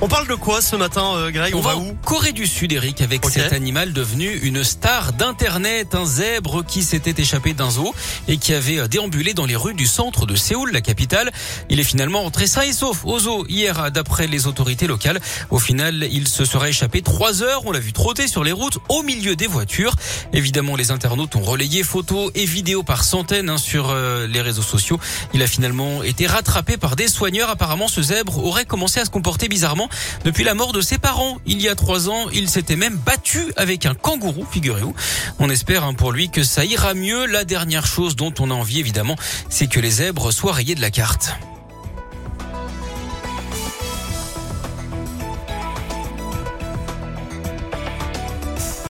On parle de quoi ce matin, euh, Greg On, va, où Corée du Sud, Eric, avec cet animal devenu une star d'Internet, un zèbre qui s'était échappé d'un zoo et qui avait euh, déambulé dans les rues du centre de Séoul, la capitale. Il est finalement rentré sain et sauf au zoo hier, d'après les autorités locales. Au final, il se serait échappé trois heures. On l'a vu trotter sur les routes au milieu des voitures. Évidemment, les internautes ont relayé photos et vidéos par centaines hein, sur euh, les réseaux sociaux. Il a finalement été rattrapé par des soigneurs. Apparemment, ce zèbre aurait commencé à se comporter bizarrement depuis la mort de ses parents. Il y a trois ans, il s'était même battu avec un kangourou, figurez-vous. On espère hein, pour lui que ça ira mieux. La dernière chose dont on a envie, évidemment, c'est que les zèbres soient rayés de la carte.